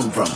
come from.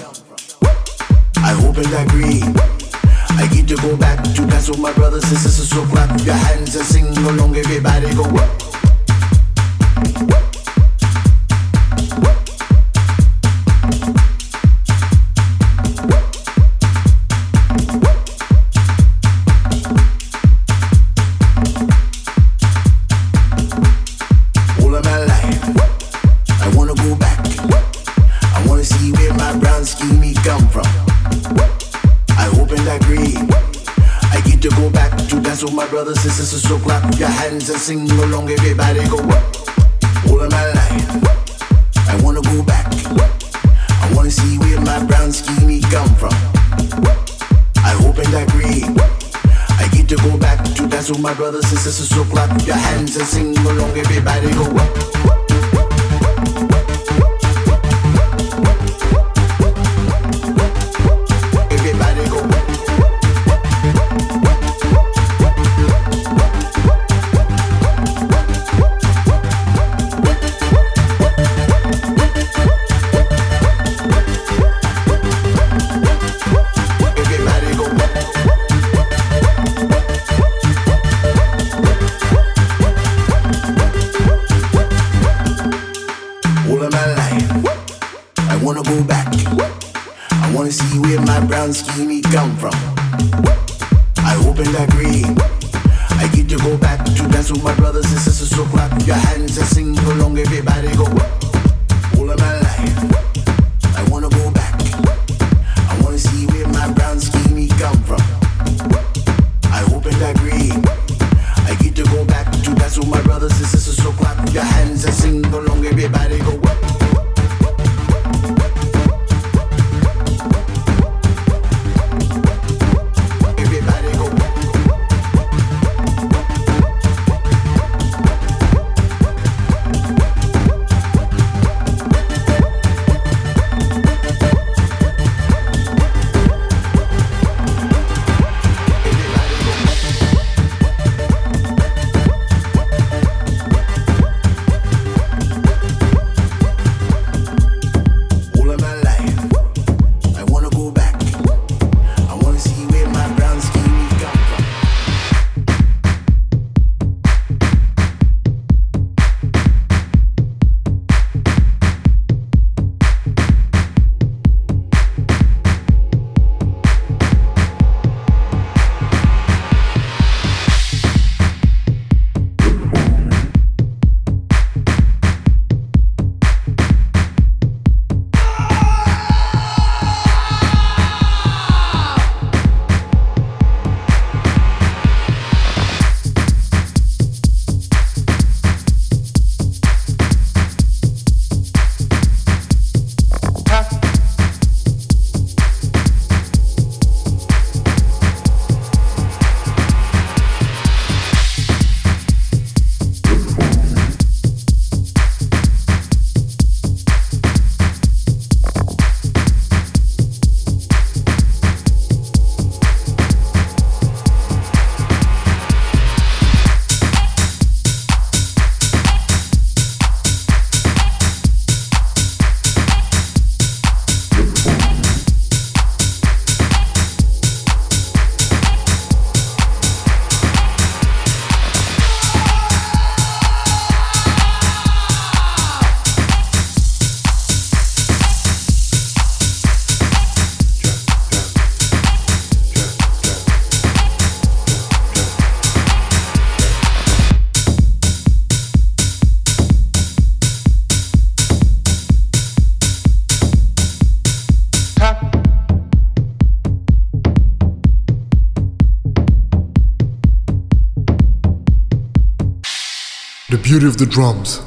Beauty of the drums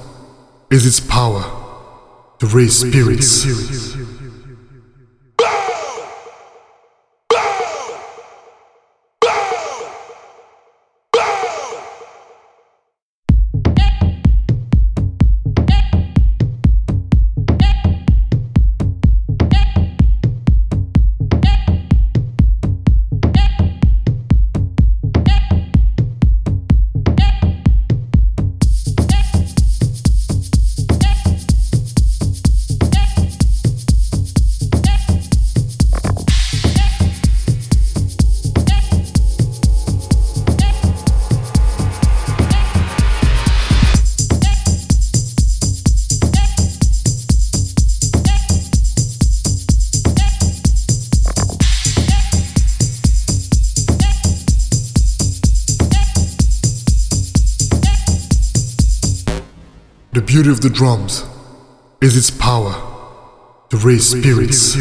is its power to raise spirits. Beauty of the drums is its power to raise spirits.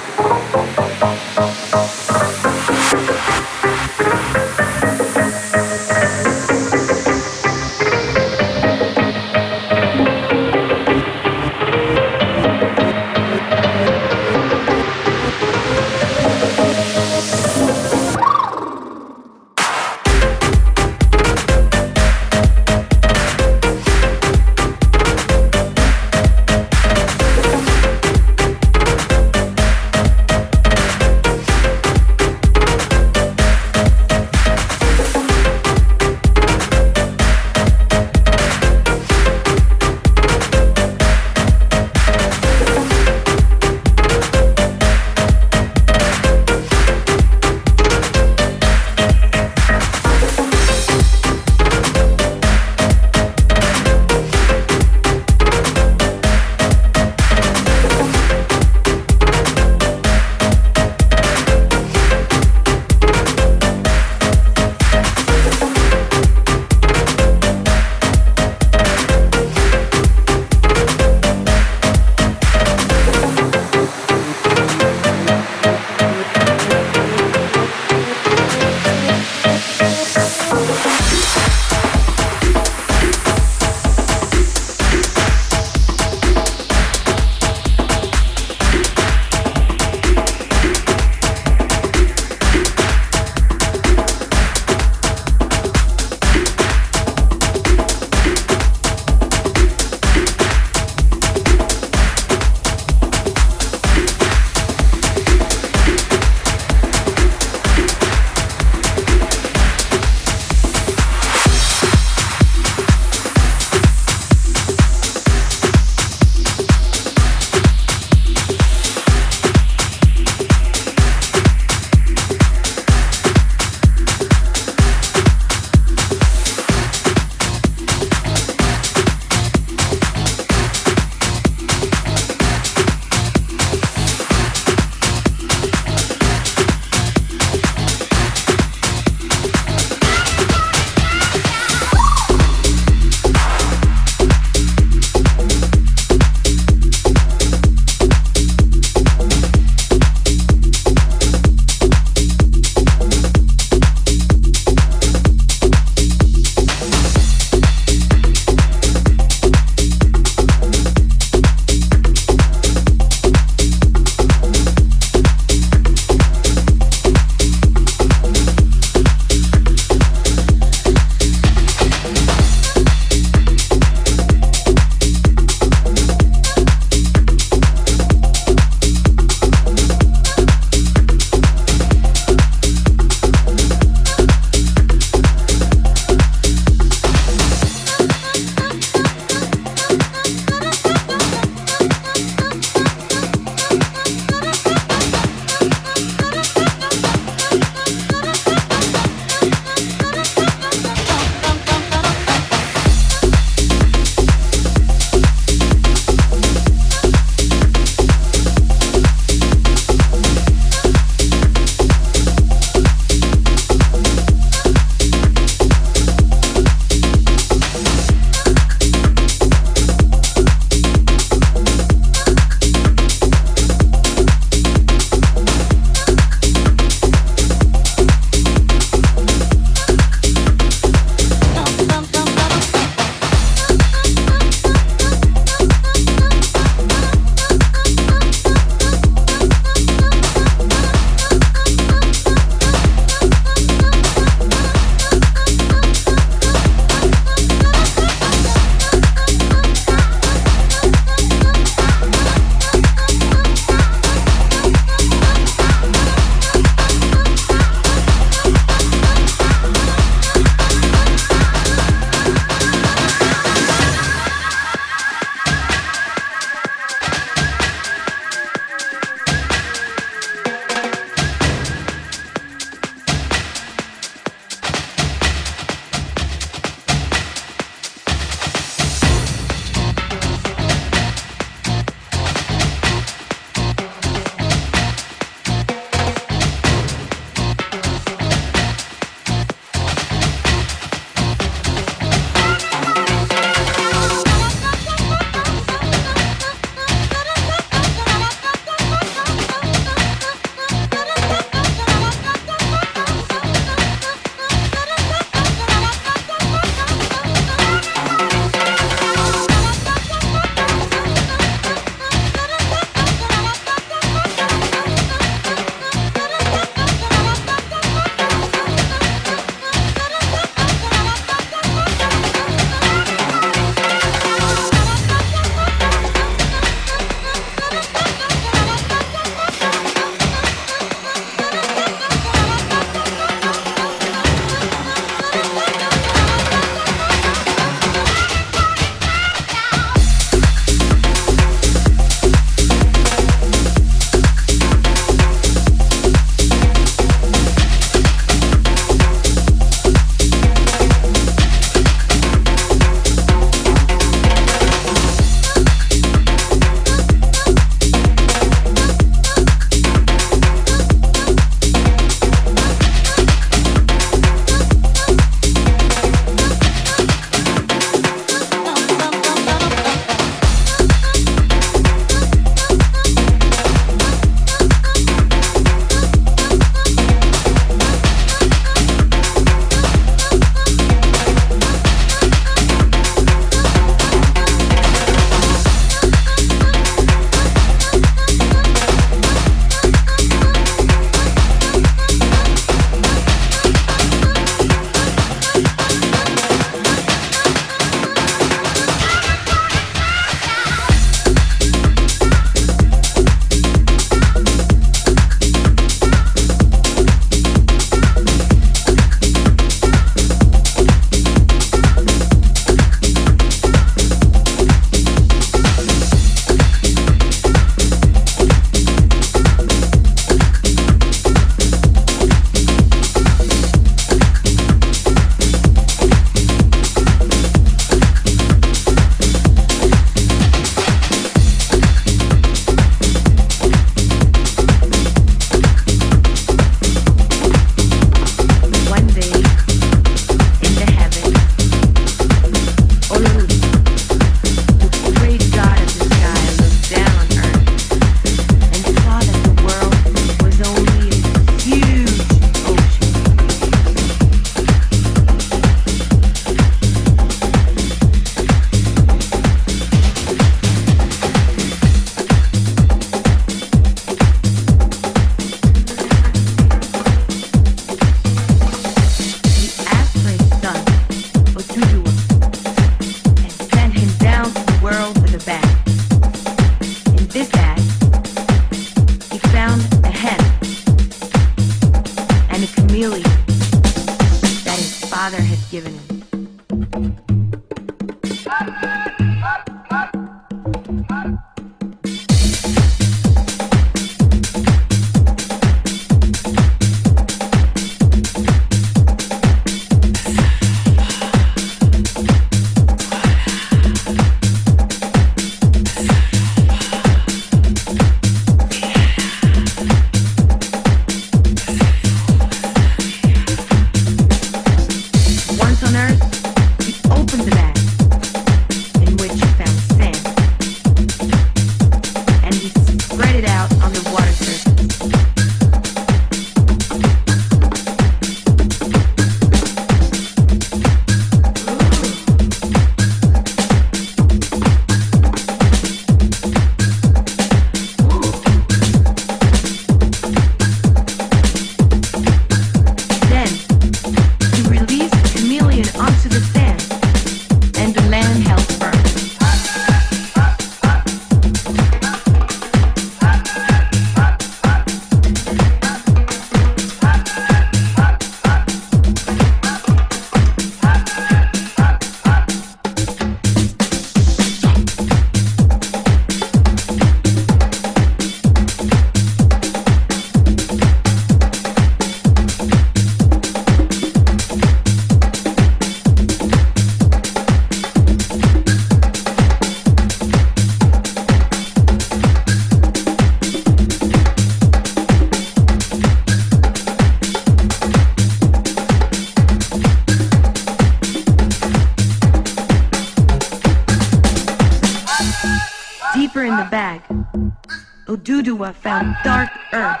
Oduduwa found dark earth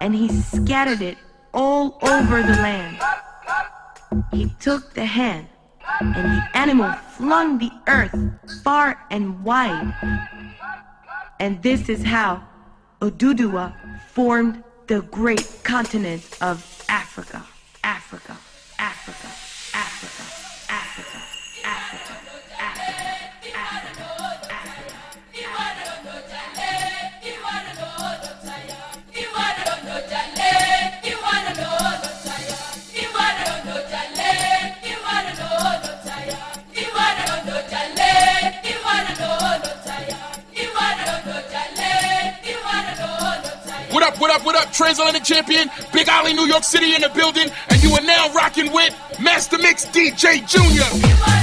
and he scattered it all over the land. He took the hand and the animal flung the earth far and wide. And this is how Oduduwa formed the great continent of Africa, Africa, What up, what up? Transatlantic champion, Big Ollie, New York City in the building, and you are now rocking with Master Mix DJ Junior.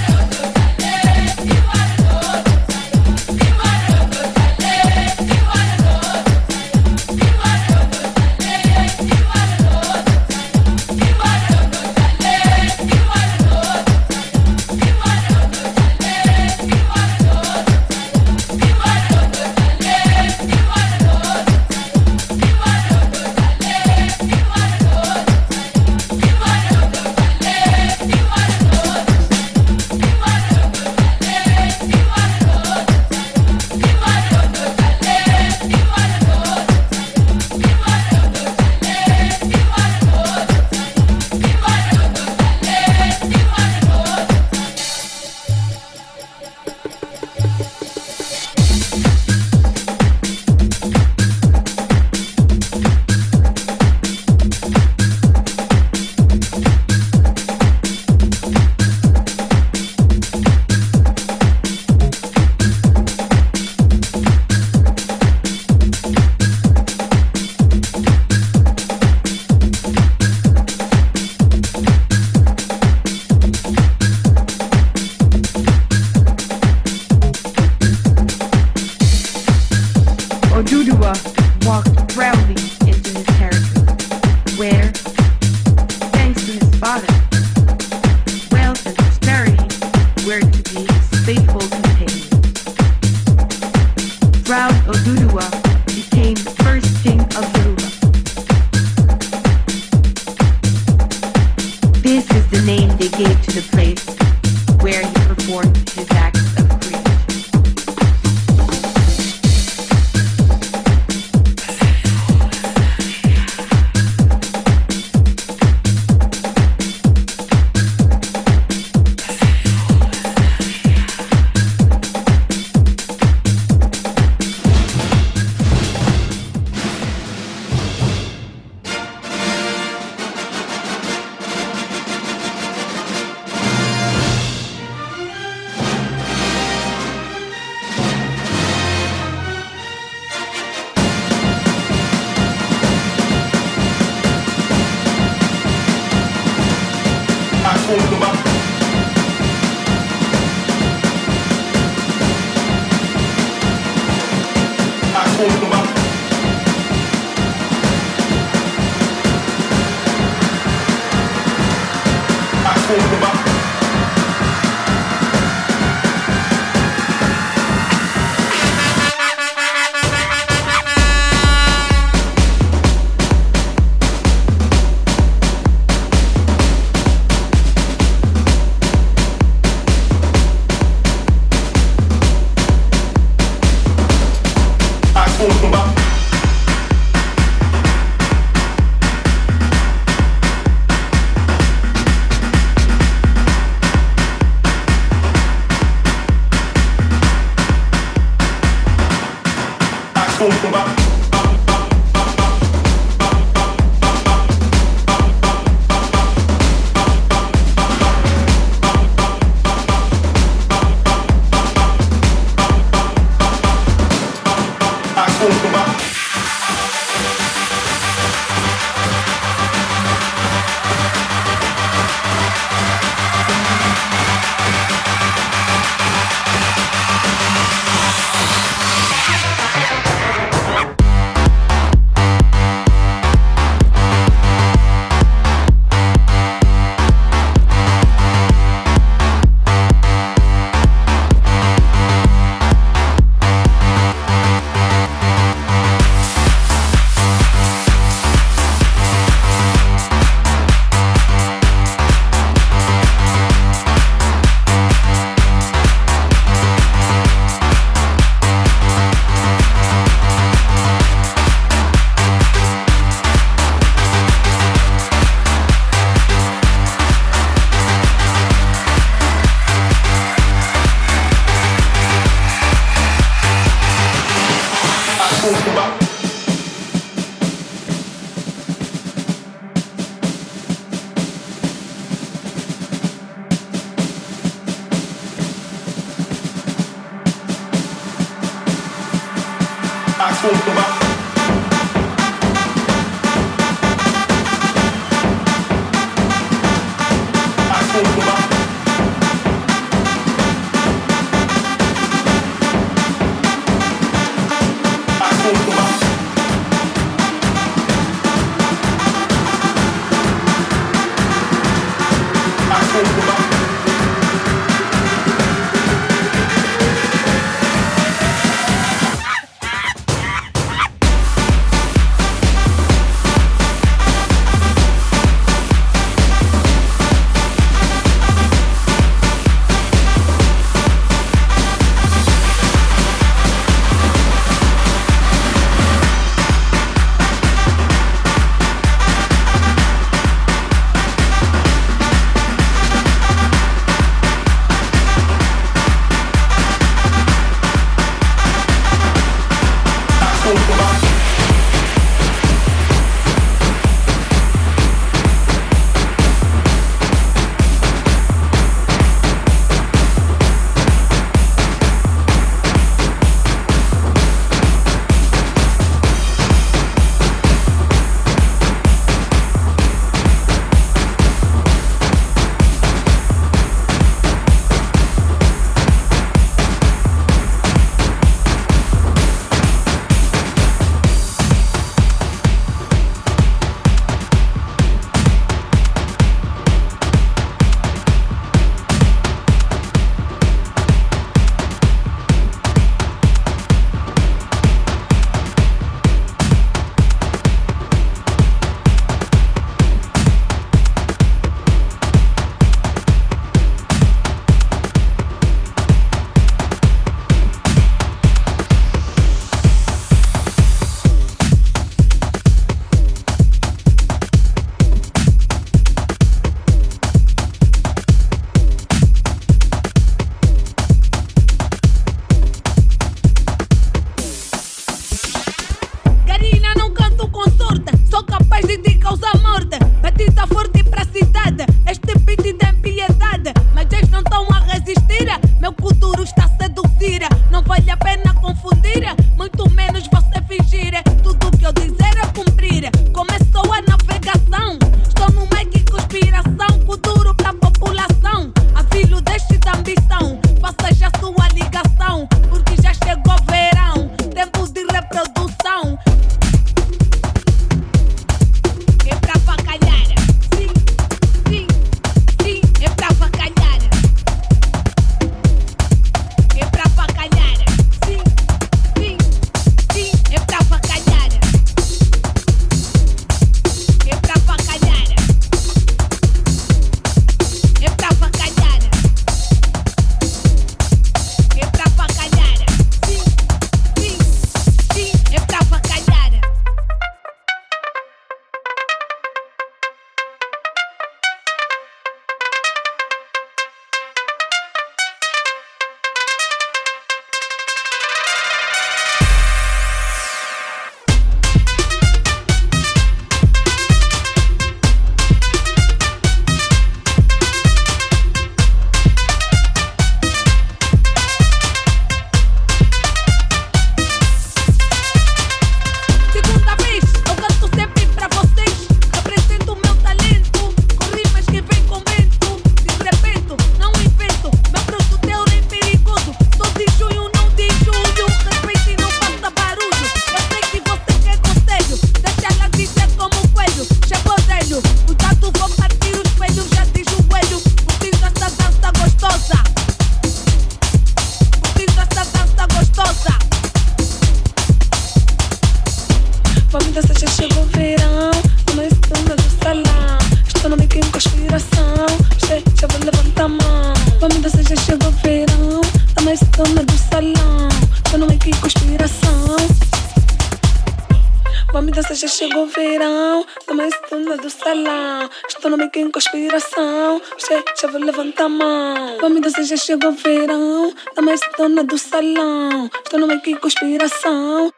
do salão. Estou no meio com inspiração. Che, já vou levantar a mão. Vamos já chegou o verão. Da mais dona do salão. Estou no meio com inspiração.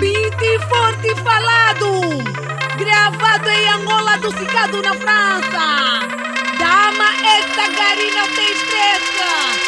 Beat forte falado. Gravado em Angola, docicado na França. Dama esta garina tem estressa.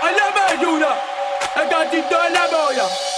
Alla möjliggjorda, jag kan titta alla möjliga.